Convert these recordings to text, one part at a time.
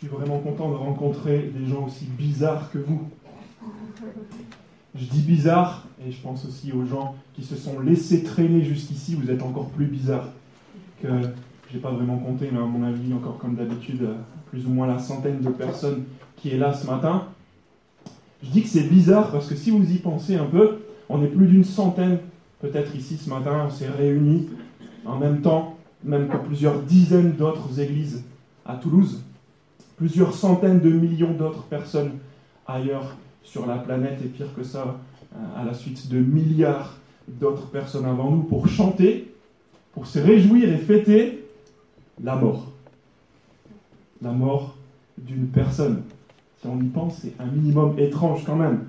suis vraiment content de rencontrer des gens aussi bizarres que vous. Je dis bizarre, et je pense aussi aux gens qui se sont laissés traîner jusqu'ici, vous êtes encore plus bizarres que j'ai pas vraiment compté, mais à mon avis, encore comme d'habitude, plus ou moins la centaine de personnes qui est là ce matin. Je dis que c'est bizarre parce que si vous y pensez un peu, on est plus d'une centaine peut-être ici ce matin, on s'est réunis en même temps, même que plusieurs dizaines d'autres églises à Toulouse, plusieurs centaines de millions d'autres personnes ailleurs sur la planète, et pire que ça, euh, à la suite de milliards d'autres personnes avant nous, pour chanter, pour se réjouir et fêter la mort. La mort d'une personne. Si on y pense, c'est un minimum étrange quand même.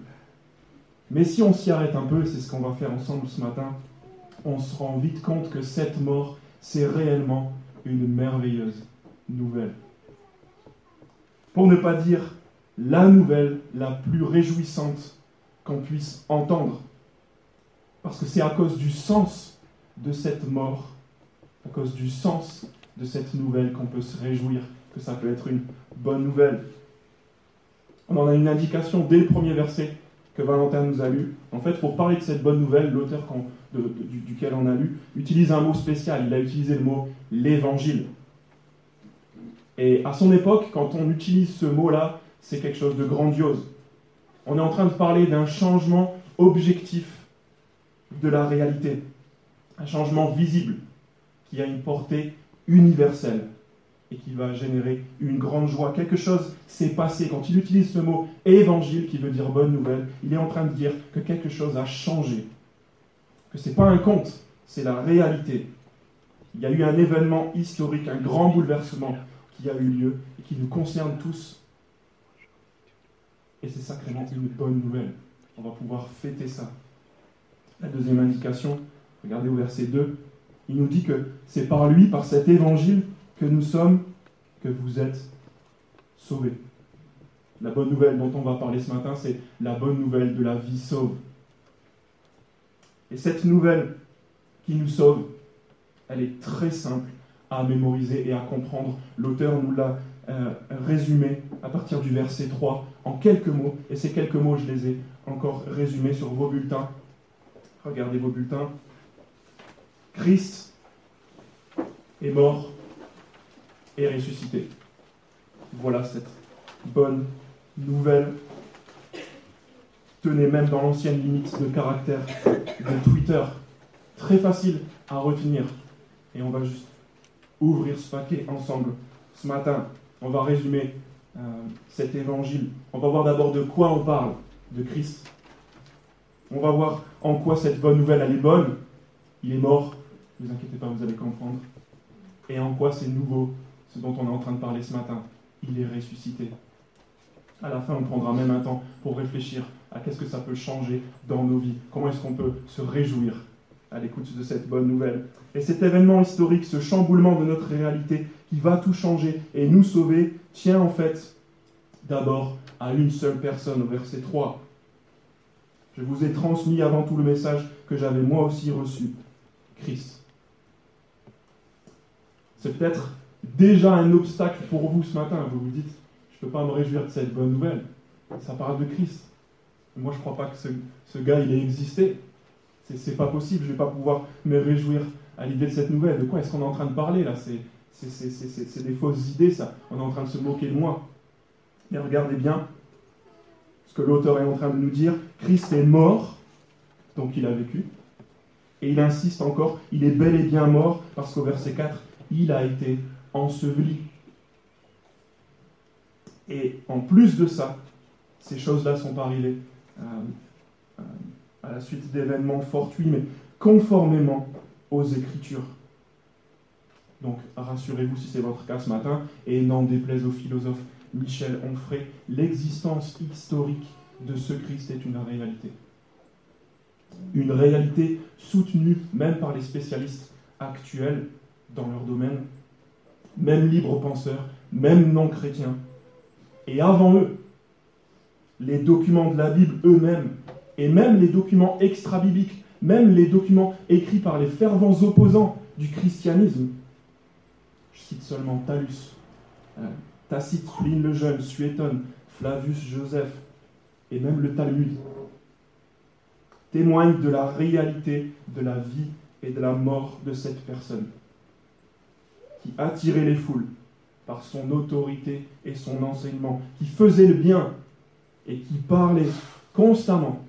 Mais si on s'y arrête un peu, c'est ce qu'on va faire ensemble ce matin, on se rend vite compte que cette mort, c'est réellement une merveilleuse nouvelle. Pour ne pas dire la nouvelle la plus réjouissante qu'on puisse entendre. Parce que c'est à cause du sens de cette mort, à cause du sens de cette nouvelle qu'on peut se réjouir, que ça peut être une bonne nouvelle. On en a une indication dès le premier verset que Valentin nous a lu. En fait, pour parler de cette bonne nouvelle, l'auteur duquel on a lu utilise un mot spécial. Il a utilisé le mot l'évangile. Et à son époque, quand on utilise ce mot-là, c'est quelque chose de grandiose. On est en train de parler d'un changement objectif de la réalité, un changement visible qui a une portée universelle et qui va générer une grande joie. Quelque chose s'est passé. Quand il utilise ce mot évangile, qui veut dire bonne nouvelle, il est en train de dire que quelque chose a changé. Que ce n'est pas un conte, c'est la réalité. Il y a eu un événement historique, un grand bouleversement qui a eu lieu et qui nous concerne tous. Et c'est sacrément une bonne nouvelle. On va pouvoir fêter ça. La deuxième indication, regardez au verset 2, il nous dit que c'est par lui, par cet évangile, que nous sommes, que vous êtes sauvés. La bonne nouvelle dont on va parler ce matin, c'est la bonne nouvelle de la vie sauve. Et cette nouvelle qui nous sauve, elle est très simple à mémoriser et à comprendre. L'auteur nous l'a euh, résumé à partir du verset 3 en quelques mots. Et ces quelques mots, je les ai encore résumés sur vos bulletins. Regardez vos bulletins. Christ est mort et ressuscité. Voilà cette bonne nouvelle. Tenez même dans l'ancienne limite de caractère de Twitter. Très facile à retenir. Et on va juste ouvrir ce paquet ensemble ce matin. On va résumer euh, cet évangile. On va voir d'abord de quoi on parle, de Christ. On va voir en quoi cette bonne nouvelle elle est bonne. Il est mort, ne vous inquiétez pas, vous allez comprendre. Et en quoi c'est nouveau, ce dont on est en train de parler ce matin. Il est ressuscité. À la fin, on prendra même un temps pour réfléchir à qu'est-ce que ça peut changer dans nos vies. Comment est-ce qu'on peut se réjouir à l'écoute de cette bonne nouvelle. Et cet événement historique, ce chamboulement de notre réalité qui va tout changer et nous sauver, tient en fait d'abord à une seule personne au verset 3. Je vous ai transmis avant tout le message que j'avais moi aussi reçu, Christ. C'est peut-être déjà un obstacle pour vous ce matin. Vous vous dites, je ne peux pas me réjouir de cette bonne nouvelle. Ça parle de Christ. Moi, je ne crois pas que ce, ce gars, il ait existé. C'est pas possible, je vais pas pouvoir me réjouir à l'idée de cette nouvelle. De quoi est-ce qu'on est en train de parler là? C'est des fausses idées, ça. On est en train de se moquer de moi. Mais regardez bien ce que l'auteur est en train de nous dire. Christ est mort, donc il a vécu. Et il insiste encore, il est bel et bien mort, parce qu'au verset 4, il a été enseveli. Et en plus de ça, ces choses-là sont arrivées. Euh, euh, à la suite d'événements fortuits, mais conformément aux Écritures. Donc rassurez-vous si c'est votre cas ce matin, et n'en déplaise au philosophe Michel Onfray, l'existence historique de ce Christ est une réalité. Une réalité soutenue même par les spécialistes actuels dans leur domaine, même libres penseurs, même non chrétiens. Et avant eux, les documents de la Bible eux-mêmes et même les documents extra-bibliques, même les documents écrits par les fervents opposants du christianisme. Je cite seulement Talus, euh, Tacite, Pline le Jeune, Suétone, Flavius Joseph et même le Talmud témoignent de la réalité de la vie et de la mort de cette personne qui attirait les foules par son autorité et son enseignement, qui faisait le bien et qui parlait constamment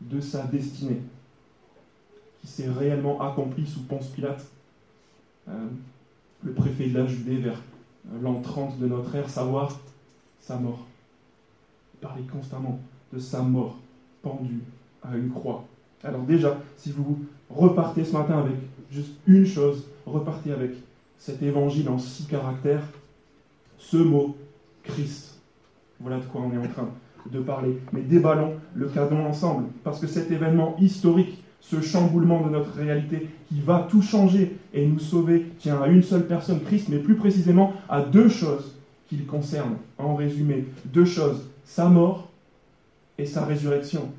de sa destinée, qui s'est réellement accomplie sous Ponce Pilate, euh, le préfet de la Judée vers euh, l'an 30 de notre ère, savoir sa mort. Il parlait constamment de sa mort pendue à une croix. Alors déjà, si vous repartez ce matin avec juste une chose, repartez avec cet évangile en six caractères, ce mot Christ. Voilà de quoi on est en train de parler. Mais déballons le cadeau ensemble, parce que cet événement historique, ce chamboulement de notre réalité qui va tout changer et nous sauver, tient à une seule personne, Christ, mais plus précisément à deux choses qu'il concerne, en résumé. Deux choses, sa mort et sa résurrection.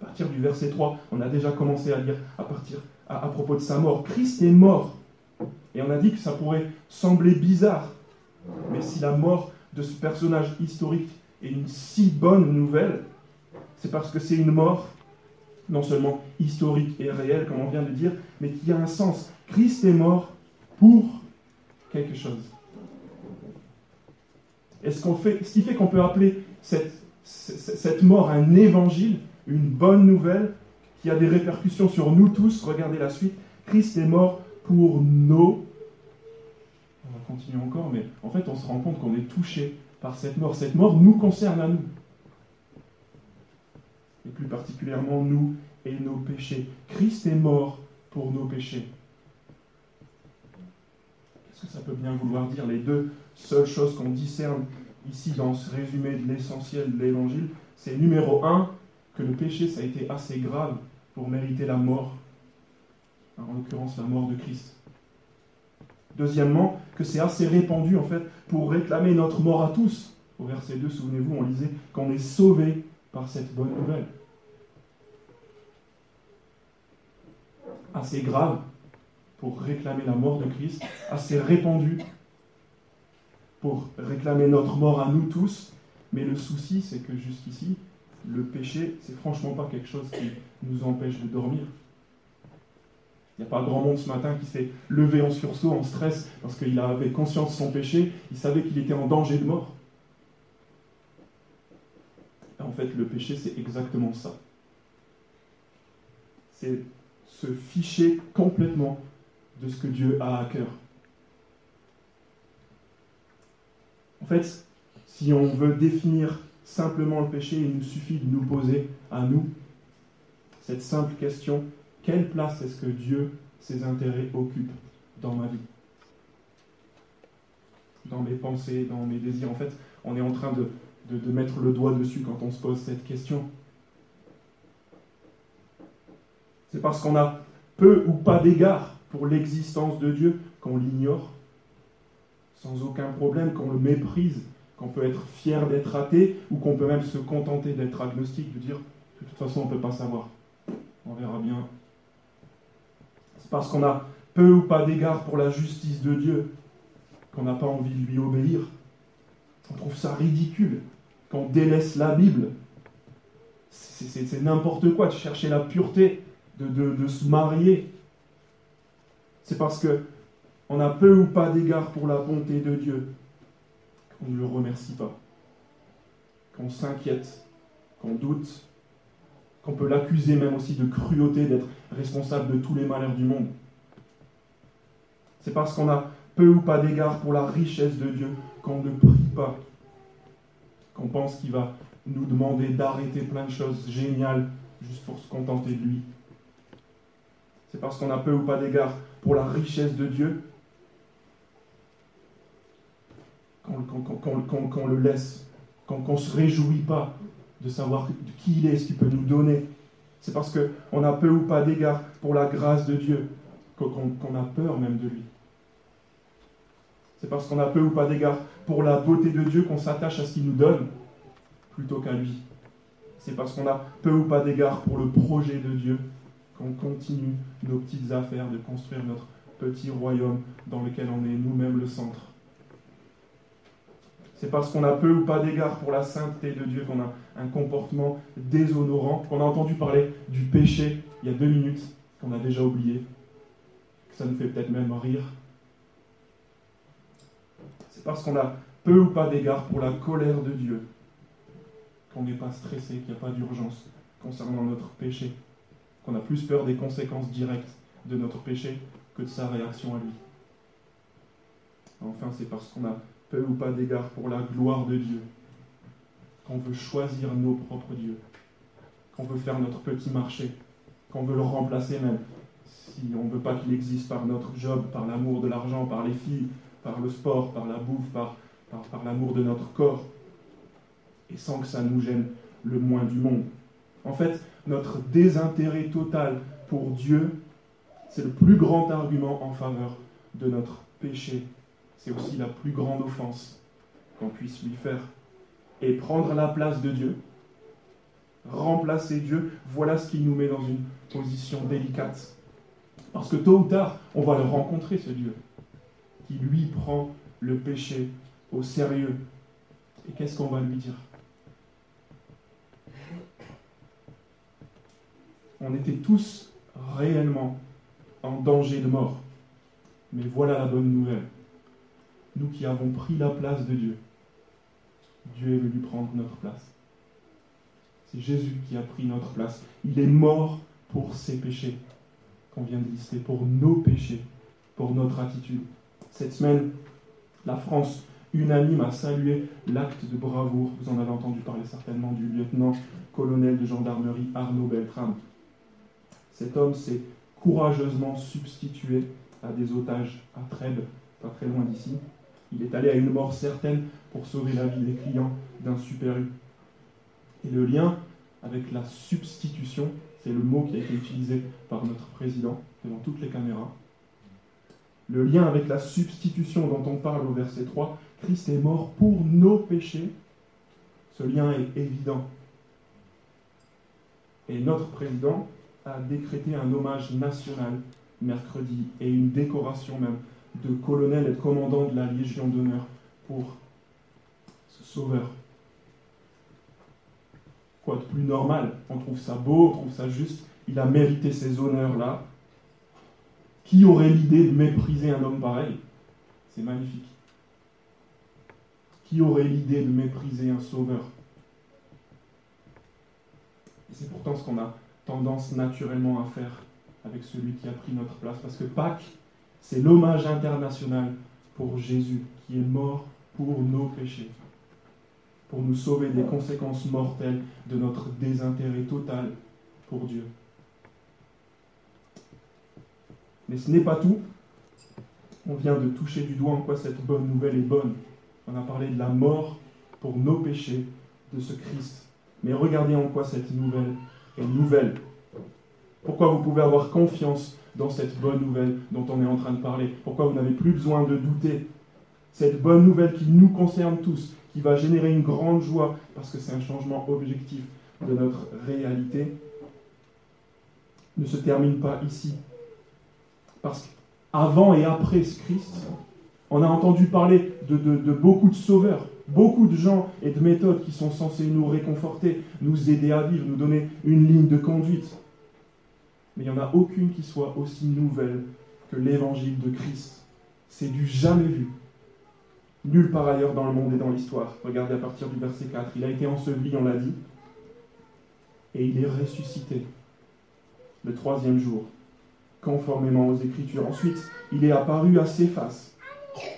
À partir du verset 3, on a déjà commencé à lire à, partir, à propos de sa mort. Christ est mort et on a dit que ça pourrait sembler bizarre, mais si la mort de ce personnage historique est une si bonne nouvelle, c'est parce que c'est une mort non seulement historique et réelle, comme on vient de dire, mais qui a un sens. Christ est mort pour quelque chose. Et ce, qu'on fait, ce qui fait qu'on peut appeler cette, cette mort un évangile, une bonne nouvelle, qui a des répercussions sur nous tous, regardez la suite, Christ est mort pour nos continue encore, mais en fait, on se rend compte qu'on est touché cette mort. Cette mort nous concerne à nous. Et plus particulièrement nous et nos péchés. Christ est mort pour nos péchés. Qu'est-ce que ça peut bien vouloir dire Les deux seules choses qu'on discerne ici dans ce résumé de l'essentiel de l'évangile, c'est numéro un, que le péché, ça a été assez grave pour mériter la mort, en l'occurrence la mort de Christ. Deuxièmement, que c'est assez répandu en fait pour réclamer notre mort à tous. Au verset 2, souvenez-vous, on lisait qu'on est sauvé par cette bonne nouvelle. Assez grave pour réclamer la mort de Christ, assez répandu pour réclamer notre mort à nous tous. Mais le souci, c'est que jusqu'ici, le péché, c'est franchement pas quelque chose qui nous empêche de dormir. Il n'y a pas grand monde ce matin qui s'est levé en sursaut, en stress, parce qu'il avait conscience de son péché, il savait qu'il était en danger de mort. en fait, le péché, c'est exactement ça. C'est se ficher complètement de ce que Dieu a à cœur. En fait, si on veut définir simplement le péché, il nous suffit de nous poser à nous cette simple question quelle place est-ce que Dieu, ses intérêts, occupe dans ma vie? Dans mes pensées, dans mes désirs. En fait, on est en train de, de mettre le doigt dessus quand on se pose cette question. C'est parce qu'on a peu ou pas d'égard pour l'existence de Dieu qu'on l'ignore sans aucun problème, qu'on le méprise, qu'on peut être fier d'être athée ou qu'on peut même se contenter d'être agnostique, de dire de toute façon on ne peut pas savoir. On verra bien parce qu'on a peu ou pas d'égard pour la justice de Dieu qu'on n'a pas envie de lui obéir. On trouve ça ridicule qu'on délaisse la Bible. C'est n'importe quoi de chercher la pureté, de, se marier. C'est parce que on a peu ou pas d'égard pour la bonté de Dieu qu'on ne le remercie pas, qu'on s'inquiète, qu'on doute, qu'on peut l'accuser même aussi de cruauté, d'être responsable de tous les malheurs du monde. C'est parce qu'on a peu ou pas d'égard pour la richesse de Dieu qu'on ne prie pas, qu'on pense qu'il va nous demander d'arrêter plein de choses géniales juste pour se contenter de lui. C'est parce qu'on a peu ou pas d'égard pour la richesse de Dieu qu'on le laisse, qu'on ne se réjouit pas de savoir qui il est, ce qu'il peut nous donner. C'est parce qu'on a peu ou pas d'égard pour la grâce de Dieu qu'on a peur même de lui. C'est parce qu'on a peu ou pas d'égard pour la beauté de Dieu qu'on s'attache à ce qu'il nous donne plutôt qu'à lui. C'est parce qu'on a peu ou pas d'égard pour le projet de Dieu qu'on continue nos petites affaires de construire notre petit royaume dans lequel on est nous-mêmes le centre. C'est parce qu'on a peu ou pas d'égard pour la sainteté de Dieu qu'on a un comportement déshonorant, qu'on a entendu parler du péché il y a deux minutes, qu'on a déjà oublié, que ça nous fait peut-être même rire. C'est parce qu'on a peu ou pas d'égard pour la colère de Dieu qu'on n'est pas stressé, qu'il n'y a pas d'urgence concernant notre péché, qu'on a plus peur des conséquences directes de notre péché que de sa réaction à lui. Enfin, c'est parce qu'on a peu ou pas d'égard pour la gloire de Dieu, qu'on veut choisir nos propres dieux, qu'on veut faire notre petit marché, qu'on veut le remplacer même, si on ne veut pas qu'il existe par notre job, par l'amour de l'argent, par les filles, par le sport, par la bouffe, par, l'amour de notre corps, et sans que ça nous gêne le moins du monde. En fait, notre désintérêt total pour Dieu, c'est le plus grand argument en faveur de notre péché c'est aussi la plus grande offense qu'on puisse lui faire. Et prendre la place de Dieu, remplacer Dieu, voilà ce qui nous met dans une position délicate. Parce que tôt ou tard, on va le rencontrer, ce Dieu, qui lui prend le péché au sérieux. Et qu'est-ce qu'on va lui dire? On était tous réellement en danger de mort. Mais voilà la bonne nouvelle nous qui avons pris la place de Dieu, Dieu est venu prendre notre place. C'est Jésus qui a pris notre place. Il est mort pour ses péchés qu'on vient de lister, pour nos péchés, pour notre attitude. Cette semaine, la France unanime a salué l'acte de bravoure, vous en avez entendu parler certainement, du lieutenant-colonel de gendarmerie Arnaud Beltrame. Cet homme s'est courageusement substitué à des otages à Trèbes, pas très loin d'ici, il est allé à une mort certaine pour sauver la vie des clients d'un super U. Et le lien avec la substitution, c'est le mot qui a été utilisé par notre président devant toutes les caméras. Le lien avec la substitution dont on parle au verset 3, Christ est mort pour nos péchés, ce lien est évident. Et notre président a décrété un hommage national mercredi et une décoration même de colonel et de commandant de la Légion d'honneur pour ce sauveur. Quoi de plus normal? On trouve ça beau, on trouve ça juste. Il a mérité ces honneurs-là. Qui aurait l'idée de mépriser un homme pareil? C'est magnifique. Qui aurait l'idée de mépriser un sauveur? C'est pourtant ce qu'on a tendance naturellement à faire avec celui qui a pris notre place. Parce que Pâques, c'est l'hommage international pour Jésus qui est mort pour nos péchés, pour nous sauver des conséquences mortelles de notre désintérêt total pour Dieu. Mais ce n'est pas tout. On vient de toucher du doigt en quoi cette bonne nouvelle est bonne. On a parlé de la mort pour nos péchés de ce Christ. Mais regardez en quoi cette nouvelle est nouvelle. Pourquoi vous pouvez avoir confiance dans cette bonne nouvelle dont on est en train de parler? Pourquoi vous n'avez plus besoin de douter? Cette bonne nouvelle qui nous concerne tous, qui va générer une grande joie, parce que c'est un changement objectif de notre réalité, ne se termine pas ici. Parce qu'avant et après ce Christ, on a entendu parler de, de, beaucoup de sauveurs, beaucoup de gens et de méthodes qui sont censés nous réconforter, nous aider à vivre, nous donner une ligne de conduite mais il n'y en a aucune qui soit aussi nouvelle que l'évangile de Christ. C'est du jamais vu. Nulle part ailleurs dans le monde et dans l'histoire. Regardez à partir du verset 4. Il a été enseveli, on l'a dit, et il est ressuscité le troisième jour, conformément aux Écritures. Ensuite, il est apparu à faces,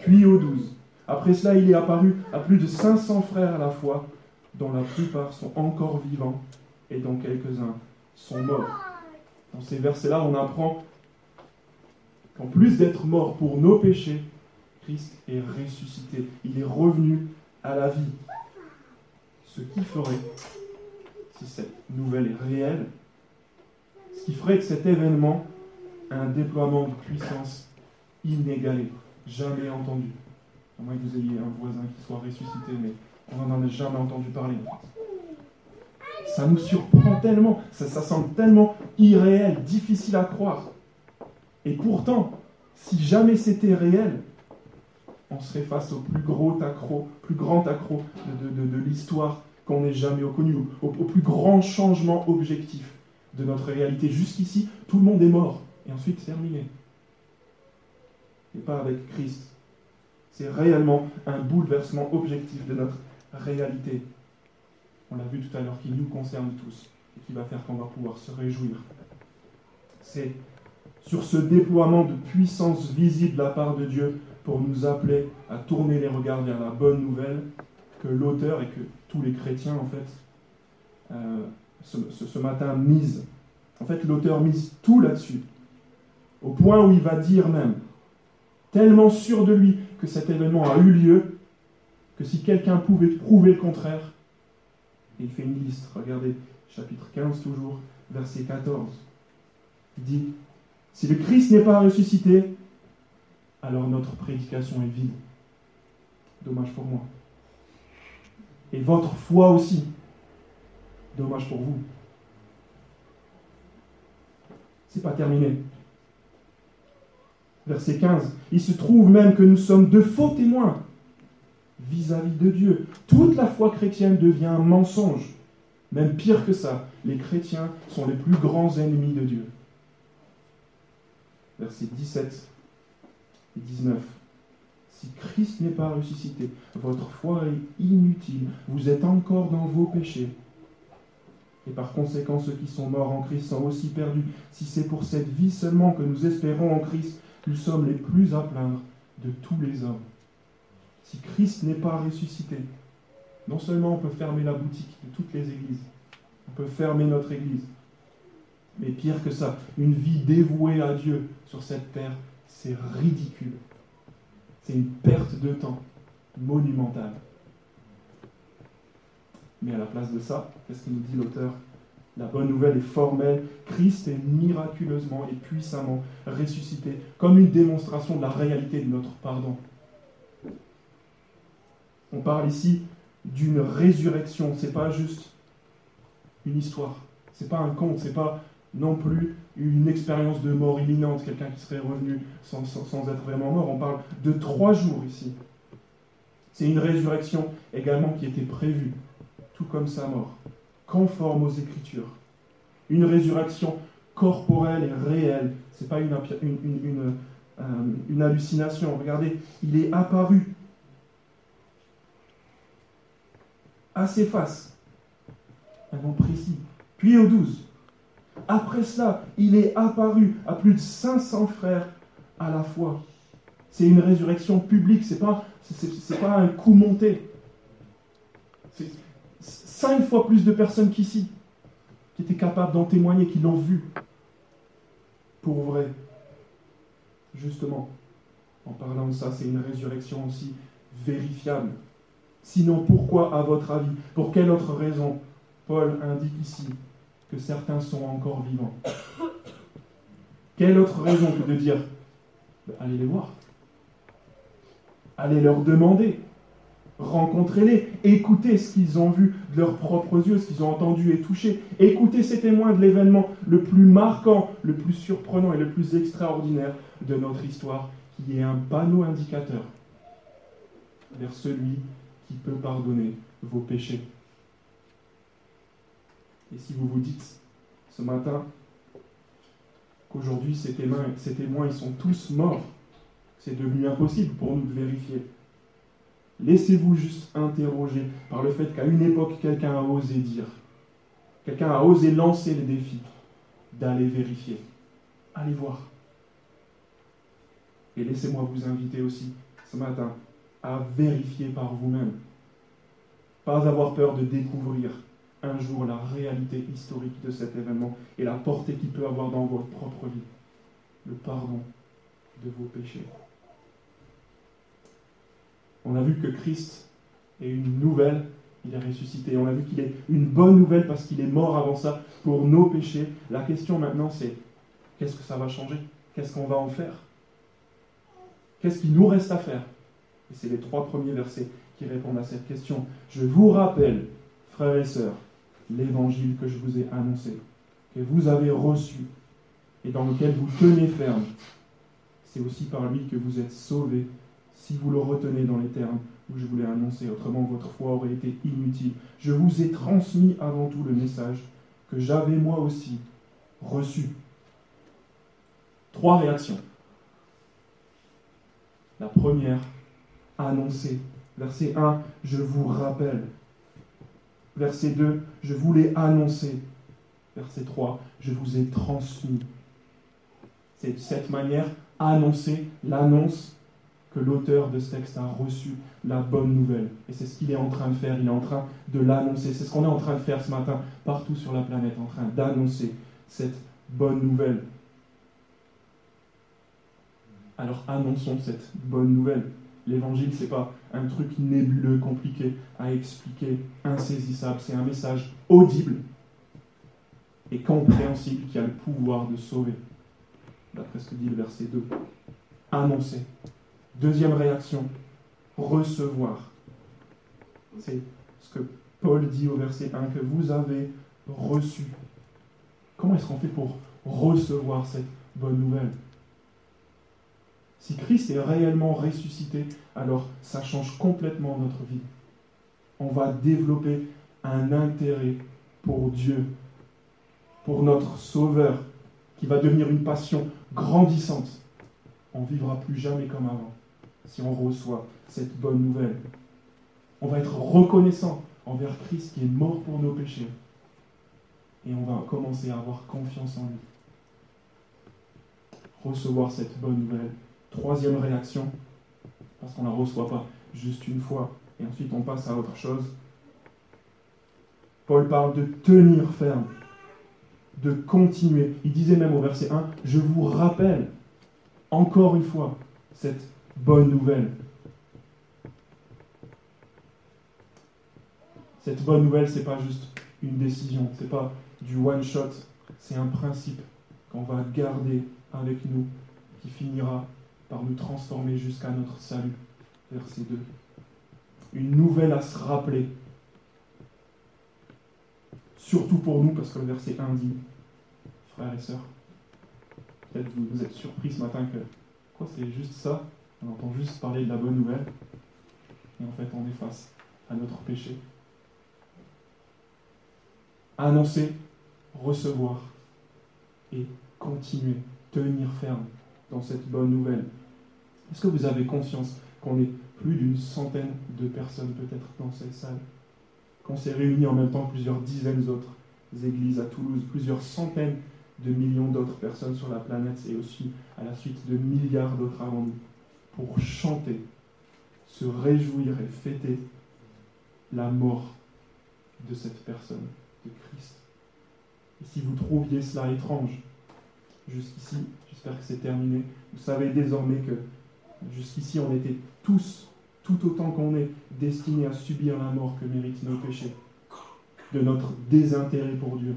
puis aux douze. Après cela, il est apparu à plus de 500 frères à la fois, dont la plupart sont encore vivants et dont quelques-uns sont morts. Dans ces versets-là, on apprend qu'en plus d'être mort pour nos péchés, Christ est ressuscité. Il est revenu à la vie. Ce qui ferait, si cette nouvelle est réelle, ce qui ferait que cet événement un déploiement de puissance inégalé, jamais entendu. À moins que vous ayez un voisin qui soit ressuscité, mais on n'en a jamais entendu parler ça nous surprend tellement, ça, ça semble tellement irréel, difficile à croire. Et pourtant, si jamais c'était réel, on serait face au plus gros accro, plus grand accro de, l'histoire qu'on ait jamais connu, au, au plus grand changement objectif de notre réalité. Jusqu'ici, tout le monde est mort, et ensuite terminé. Et pas avec Christ. C'est réellement un bouleversement objectif de notre réalité. On l'a vu tout à l'heure, qui nous concerne tous et qui va faire qu'on va pouvoir se réjouir. C'est sur ce déploiement de puissance visible de la part de Dieu pour nous appeler à tourner les regards vers la bonne nouvelle que l'auteur et que tous les chrétiens, en fait, euh, ce, matin misent. En fait, l'auteur mise tout là-dessus, au point où il va dire même, tellement sûr de lui que cet événement a eu lieu, que si quelqu'un pouvait prouver le contraire, il fait une liste. Regardez, chapitre 15 toujours, verset 14. Il dit, si le Christ n'est pas ressuscité, alors notre prédication est vide. Dommage pour moi. Et votre foi aussi. Dommage pour vous. C'est pas terminé. Verset 15. Il se trouve même que nous sommes de faux témoins vis-à-vis -vis de Dieu. Toute la foi chrétienne devient un mensonge. Même pire que ça, les chrétiens sont les plus grands ennemis de Dieu versets 17 et 19. Si Christ n'est pas ressuscité, votre foi est inutile, vous êtes encore dans vos péchés. Et par conséquent, ceux qui sont morts en Christ sont aussi perdus. Si c'est pour cette vie seulement que nous espérons en Christ, nous sommes les plus à plaindre de tous les hommes. Si Christ n'est pas ressuscité, non seulement on peut fermer la boutique de toutes les églises, on peut fermer notre église, mais pire que ça, une vie dévouée à Dieu sur cette terre, c'est ridicule. C'est une perte de temps monumentale. Mais à la place de ça, qu'est-ce que nous dit l'auteur? La bonne nouvelle est formelle. Christ est miraculeusement et puissamment ressuscité, comme une démonstration de la réalité de notre pardon. On parle ici d'une résurrection. C'est pas juste une histoire. C'est pas un conte. C'est pas non plus une expérience de mort imminente, quelqu'un qui serait revenu sans, être vraiment mort. On parle de trois jours ici. C'est une résurrection également qui était prévue, tout comme sa mort, conforme aux Écritures. Une résurrection corporelle et réelle. Ce n'est pas euh, une, hallucination. Regardez, il est apparu à ses faces, un nom précis, puis aux douze. Après cela, il est apparu à plus de 500 frères à la fois. C'est une résurrection publique, ce n'est pas, pas un coup monté. C'est cinq fois plus de personnes qu'ici qui étaient capables d'en témoigner, qui l'ont vu pour vrai. Justement, en parlant de ça, c'est une résurrection aussi vérifiable. Sinon, pourquoi, à votre avis, pour quelle autre raison Paul indique ici que certains sont encore vivants? Quelle autre raison que de dire ben, allez les voir, allez leur demander, rencontrez-les, écoutez ce qu'ils ont vu de leurs propres yeux, ce qu'ils ont entendu et touché, écoutez ces témoins de l'événement le plus marquant, le plus surprenant et le plus extraordinaire de notre histoire, qui est un panneau indicateur vers celui qui peut pardonner vos péchés. Et si vous vous dites ce matin qu'aujourd'hui ces témoins, ces témoins ils sont tous morts, c'est devenu impossible pour nous de vérifier. Laissez-vous juste interroger par le fait qu'à une époque, quelqu'un a osé dire, quelqu'un a osé lancer le défi d'aller vérifier. Allez voir. Et laissez-moi vous inviter aussi ce matin à vérifier par vous-même. Pas avoir peur de découvrir un jour la réalité historique de cet événement et la portée qu'il peut avoir dans votre propre vie. Le pardon de vos péchés. On a vu que Christ est une nouvelle, il est ressuscité. On a vu qu'il est une bonne nouvelle parce qu'il est mort avant ça pour nos péchés. La question maintenant c'est qu'est-ce que ça va changer? Qu'est-ce qu'on va en faire? Qu'est-ce qu'il nous reste à faire? Et c'est les trois premiers versets qui répondent à cette question. Je vous rappelle, frères et sœurs, l'évangile que je vous ai annoncé, que vous avez reçu et dans lequel vous tenez ferme. C'est aussi par lui que vous êtes sauvés si vous le retenez dans les termes où je voulais annoncer, autrement votre foi aurait été inutile. Je vous ai transmis avant tout le message que j'avais moi aussi reçu. Trois réactions. La première, annoncer. Verset 1, je vous rappelle. Verset 2, je vous l'ai annoncé. Verset 3, je vous ai transmis. C'est de cette manière annoncer l'annonce que l'auteur de ce texte a reçu la bonne nouvelle. Et c'est ce qu'il est en train de faire. Il est en train de l'annoncer. C'est ce qu'on est en train de faire ce matin partout sur la planète, en train d'annoncer cette bonne nouvelle. Alors annonçons cette bonne nouvelle. L'évangile, ce n'est pas un truc nébuleux, compliqué à expliquer, insaisissable. C'est un message audible et compréhensible qui a le pouvoir de sauver. D'après ce que dit le verset 2. Annoncer. Deuxième réaction, recevoir. C'est ce que Paul dit au verset 1, que vous avez reçu. Comment est-ce qu'on fait pour recevoir cette bonne nouvelle? Si Christ est réellement ressuscité, alors ça change complètement notre vie. On va développer un intérêt pour Dieu, pour notre Sauveur, qui va devenir une passion grandissante. On vivra plus jamais comme avant si on reçoit cette bonne nouvelle. On va être reconnaissant envers Christ qui est mort pour nos péchés. Et on va commencer à avoir confiance en lui. Recevoir cette bonne nouvelle. Troisième réaction, parce qu'on ne la reçoit pas juste une fois, et ensuite on passe à autre chose. Paul parle de tenir ferme, de continuer. Il disait même au verset 1, je vous rappelle encore une fois cette bonne nouvelle. Cette bonne nouvelle, ce n'est pas juste une décision, ce n'est pas du one shot, c'est un principe qu'on va garder avec nous, qui finira par nous transformer jusqu'à notre salut. Verset 2. Une nouvelle à se rappeler. Surtout pour nous, parce que le verset 1 dit, frères et sœurs, peut-être vous, vous êtes surpris ce matin que, quoi, c'est juste ça? On entend juste parler de la bonne nouvelle, et en fait on est face à notre péché. Annoncer, recevoir et continuer, tenir ferme dans cette bonne nouvelle. Est-ce que vous avez conscience qu'on est plus d'une centaine de personnes peut-être dans cette salle? Qu'on s'est réunis en même temps plusieurs dizaines d'autres églises à Toulouse, plusieurs centaines de millions d'autres personnes sur la planète et aussi à la suite de milliards d'autres avant nous pour chanter, se réjouir et fêter la mort de cette personne, de Christ. Et si vous trouviez cela étrange, jusqu'ici, j'espère que c'est terminé, vous savez désormais que jusqu'ici on était tous, tout autant qu'on est, destinés à subir la mort que méritent nos péchés, de notre désintérêt pour Dieu.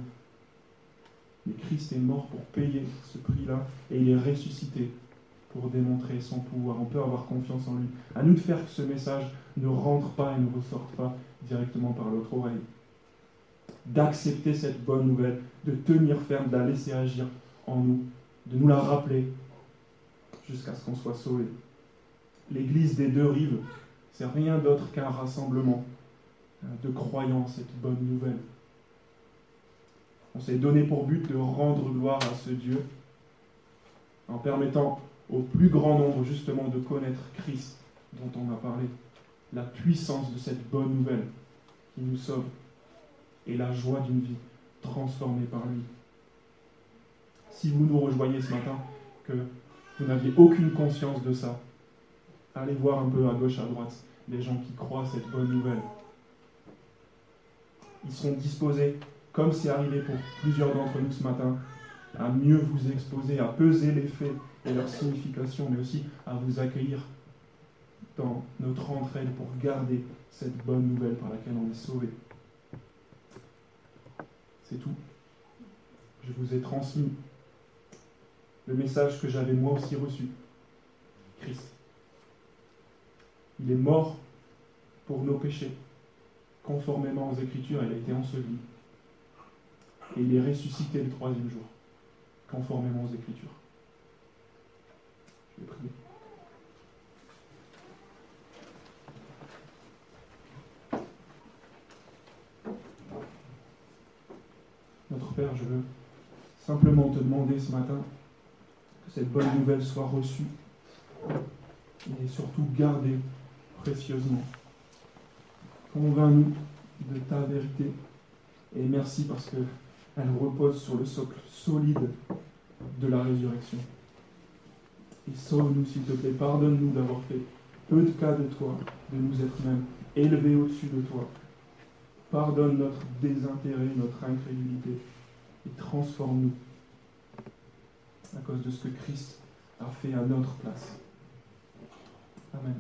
Mais Christ est mort pour payer ce prix-là et il est ressuscité pour démontrer son pouvoir. On peut avoir confiance en lui. À nous de faire que ce message ne rentre pas et ne ressorte pas directement par l'autre oreille. D'accepter cette bonne nouvelle, de tenir ferme, de la laisser agir en nous, de nous la rappeler jusqu'à ce qu'on soit sauvé. L'église des deux rives, c'est rien d'autre qu'un rassemblement hein, de croyants, cette bonne nouvelle. On s'est donné pour but de rendre gloire à ce Dieu en permettant au plus grand nombre justement de connaître Christ dont on a parlé, la puissance de cette bonne nouvelle qui nous sauve et la joie d'une vie transformée par lui. Si vous nous rejoignez ce matin, que vous n'aviez aucune conscience de ça, allez voir un peu à gauche, à droite, les gens qui croient cette bonne nouvelle. Ils seront disposés, comme c'est arrivé pour plusieurs d'entre nous ce matin, à mieux vous exposer, à peser les faits et leur signification, mais aussi à vous accueillir dans notre entraide pour garder cette bonne nouvelle par laquelle on est sauvé. C'est tout. Je vous ai transmis le message que j'avais moi aussi reçu, Christ. Il est mort pour nos péchés, conformément aux Écritures, il a été enseveli. Et il est ressuscité le troisième jour, conformément aux Écritures. Je vais prier. Notre Père, je veux simplement te demander ce matin cette bonne nouvelle soit reçue et surtout gardée précieusement. Convainc-nous de ta vérité et merci parce qu'elle repose sur le socle solide de la résurrection. Et sauve-nous, s'il te plaît. Pardonne-nous d'avoir fait peu de cas de toi, de nous être même élevés au-dessus de toi. Pardonne notre désintérêt, notre incrédulité et transforme-nous à cause de ce que Christ a fait à notre place. Amen.